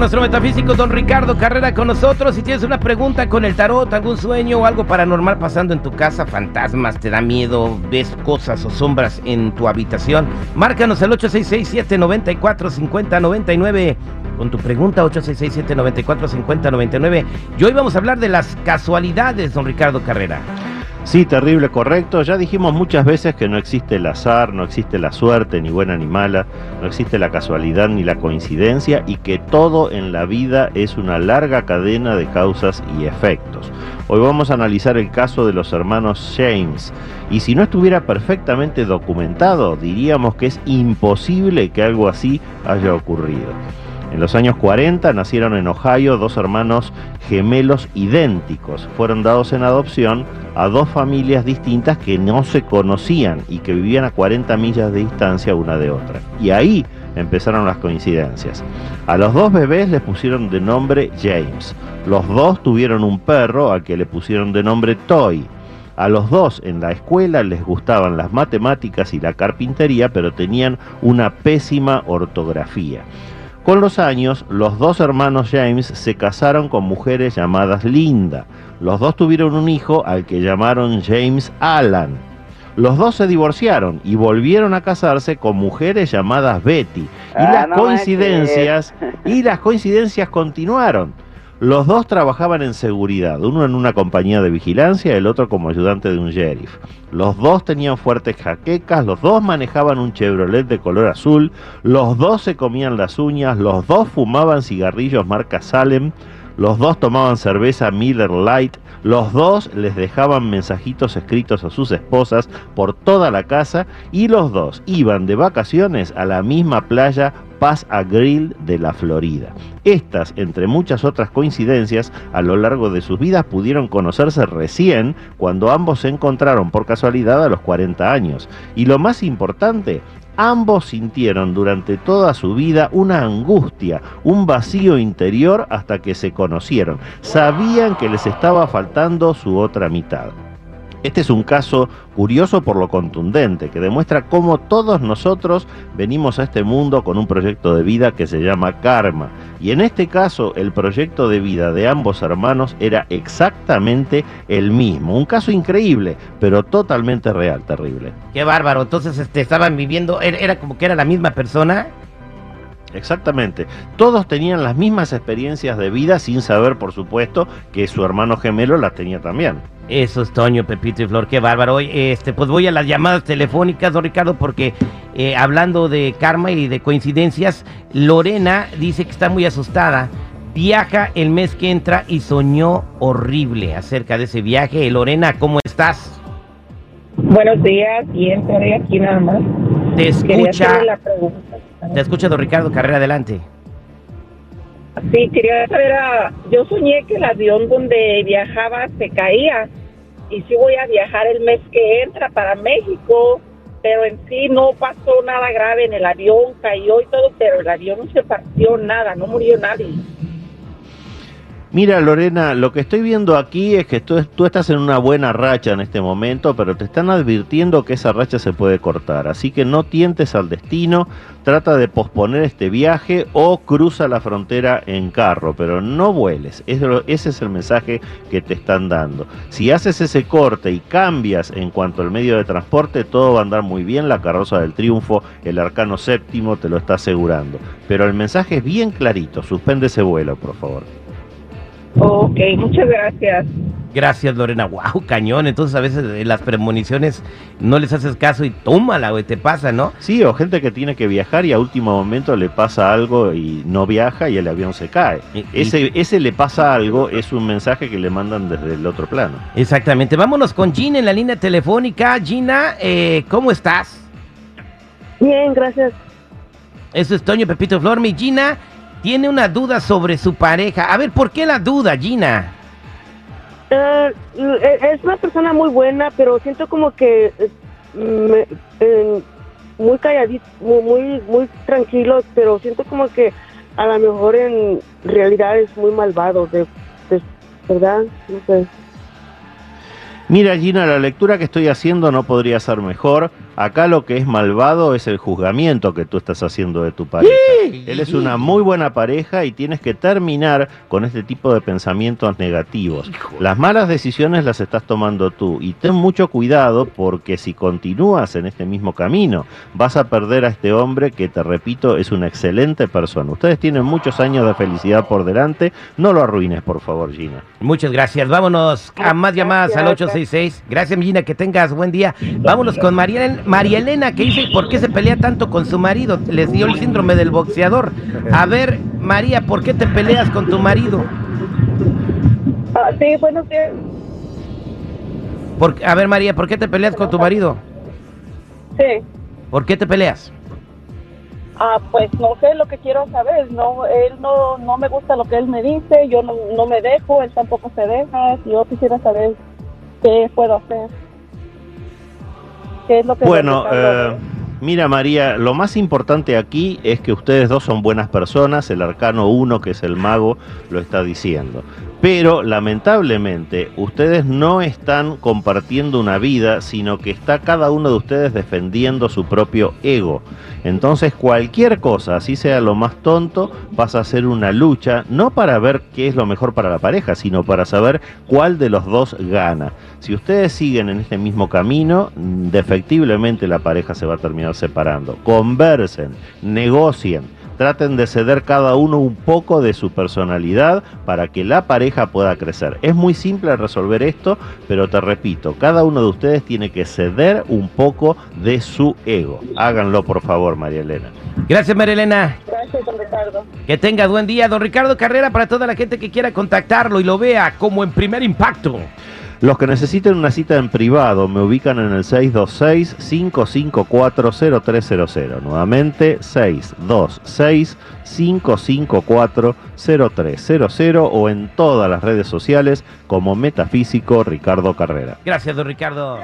nuestro metafísico don Ricardo Carrera con nosotros. Si tienes una pregunta con el tarot, algún sueño o algo paranormal pasando en tu casa, fantasmas, te da miedo, ves cosas o sombras en tu habitación, márcanos al 866-794-5099 con tu pregunta 866-794-5099. Y hoy vamos a hablar de las casualidades, don Ricardo Carrera. Sí, terrible, correcto. Ya dijimos muchas veces que no existe el azar, no existe la suerte, ni buena ni mala, no existe la casualidad ni la coincidencia y que todo en la vida es una larga cadena de causas y efectos. Hoy vamos a analizar el caso de los hermanos James y si no estuviera perfectamente documentado, diríamos que es imposible que algo así haya ocurrido. En los años 40 nacieron en Ohio dos hermanos gemelos idénticos. Fueron dados en adopción a dos familias distintas que no se conocían y que vivían a 40 millas de distancia una de otra. Y ahí empezaron las coincidencias. A los dos bebés les pusieron de nombre James. Los dos tuvieron un perro al que le pusieron de nombre Toy. A los dos en la escuela les gustaban las matemáticas y la carpintería, pero tenían una pésima ortografía. Con los años, los dos hermanos James se casaron con mujeres llamadas Linda. Los dos tuvieron un hijo al que llamaron James Alan. Los dos se divorciaron y volvieron a casarse con mujeres llamadas Betty. Y Ah, las no coincidencias y las coincidencias continuaron. Los dos trabajaban en seguridad, uno en una compañía de vigilancia, el otro como ayudante de un sheriff. Los dos tenían fuertes jaquecas, los dos manejaban un Chevrolet de color azul, los dos se comían las uñas, los dos fumaban cigarrillos marca Salem, los dos tomaban cerveza Miller Light, los dos les dejaban mensajitos escritos a sus esposas por toda la casa y los dos iban de vacaciones a la misma playa Paz a Grill de la Florida. Estas, entre muchas otras coincidencias, a lo largo de sus vidas pudieron conocerse recién cuando ambos se encontraron por casualidad a los 40 años. Y lo más importante, ambos sintieron durante toda su vida una angustia, un vacío interior hasta que se conocieron. Sabían que les estaba faltando su otra mitad. Este es un caso curioso por lo contundente, que demuestra cómo todos nosotros venimos a este mundo con un proyecto de vida que se llama karma. Y en este caso el proyecto de vida de ambos hermanos era exactamente el mismo. Un caso increíble, pero totalmente real, terrible. Qué bárbaro. Entonces, este, estaban viviendo, era, era como que era la misma persona. Exactamente. Todos tenían las mismas experiencias de vida sin saber, por supuesto, que su hermano gemelo las tenía también. Eso es Toño, Pepito y Flor, qué bárbaro. Hoy, este, pues voy a las llamadas telefónicas, don Ricardo, porque eh, hablando de karma y de coincidencias, Lorena dice que está muy asustada. Viaja el mes que entra y soñó horrible acerca de ese viaje. Lorena, ¿cómo estás? Buenos días, bien, estoy aquí nada más. Te escucha, la pregunta. te escucha don Ricardo Carrera, adelante. Sí, quería saber, ah, yo soñé que el avión donde viajaba se caía y sí voy a viajar el mes que entra para México, pero en sí no pasó nada grave en el avión, cayó y todo, pero el avión no se partió nada, no murió nadie. Mira, Lorena, lo que estoy viendo aquí es que tú, estás en una buena racha en este momento, pero te están advirtiendo que esa racha se puede cortar. Así que no tientes al destino, trata de posponer este viaje o cruza la frontera en carro, pero no vueles. Ese es el mensaje que te están dando. Si haces ese corte y cambias en cuanto al medio de transporte, todo va a andar muy bien. La carroza del triunfo, el arcano séptimo te lo está asegurando. Pero el mensaje es bien clarito. Suspende ese vuelo, por favor. Ok, muchas gracias. Gracias, Lorena. Wow, cañón. Entonces a veces eh, las premoniciones no les haces caso y tómala, güey, te pasa, ¿no? Sí, o gente que tiene que viajar y a último momento le pasa algo y no viaja y el avión se cae. Y- y- Ese, ese le pasa algo es un mensaje que le mandan desde el otro plano. Exactamente. Vámonos con Gina en la línea telefónica. Gina, eh, ¿cómo estás? Bien, gracias. Eso es Toño Pepito Flor. Mi Gina tiene una duda sobre su pareja. A ver, ¿por qué la duda, Gina? Eh, eh, es una persona muy buena, pero siento como que me- eh, muy calladito, muy, muy, muy tranquilo, pero siento como que a lo mejor en realidad es muy malvado, de, de- ¿verdad? No sé. Mira, Gina, la lectura que estoy haciendo no podría ser mejor. Acá lo que es malvado es el juzgamiento que tú estás haciendo de tu pareja. Él es una muy buena pareja y tienes que terminar con este tipo de pensamientos negativos. Las malas decisiones las estás tomando tú y ten mucho cuidado porque si continúas en este mismo camino vas a perder a este hombre que te repito es una excelente persona. Ustedes tienen muchos años de felicidad por delante. No lo arruines, por favor, Gina. Muchas gracias. Vámonos a más llamadas al 866. Gracias, Gina, que tengas buen día. Vámonos con María, María Elena, que dice por qué se pelea tanto con su marido. Les dio el síndrome del boxeador. A ver, María, ¿por qué te peleas con tu marido? Ah, sí, bueno, sí. Por- a ver, María, ¿por qué te peleas con tu marido? Sí. ¿Por qué te peleas? Ah, pues no sé lo que quiero saber. No, él no, no me gusta lo que él me dice. Yo no, no me dejo, él tampoco se deja. Yo quisiera saber qué puedo hacer. ¿Qué es lo que Bueno, eh, mira María, lo más importante aquí es que ustedes dos son buenas personas, el arcano 1, que es el mago, lo está diciendo. Pero lamentablemente ustedes no están compartiendo una vida, sino que está cada uno de ustedes defendiendo su propio ego. Entonces cualquier cosa, así sea lo más tonto, pasa a ser una lucha, no para ver qué es lo mejor para la pareja, sino para saber cuál de los dos gana. Si ustedes siguen en este mismo camino, defectiblemente la pareja se va a terminar separando. Conversen, negocien, traten de ceder cada uno un poco de su personalidad para que la pareja pueda crecer. Es muy simple resolver esto, pero te repito, cada uno de ustedes tiene que ceder un poco de su ego. Háganlo por favor, María Elena. Gracias, María Elena. Gracias, don Ricardo. Que tengas buen día. Don Ricardo Carrera, para toda la gente que quiera contactarlo y lo vea como en primer impacto. Los que necesiten una cita en privado me ubican en el 626-554-0300. Nuevamente, 626-554-0300 o en todas las redes sociales como Metafísico Ricardo Carrera. Gracias, don Ricardo.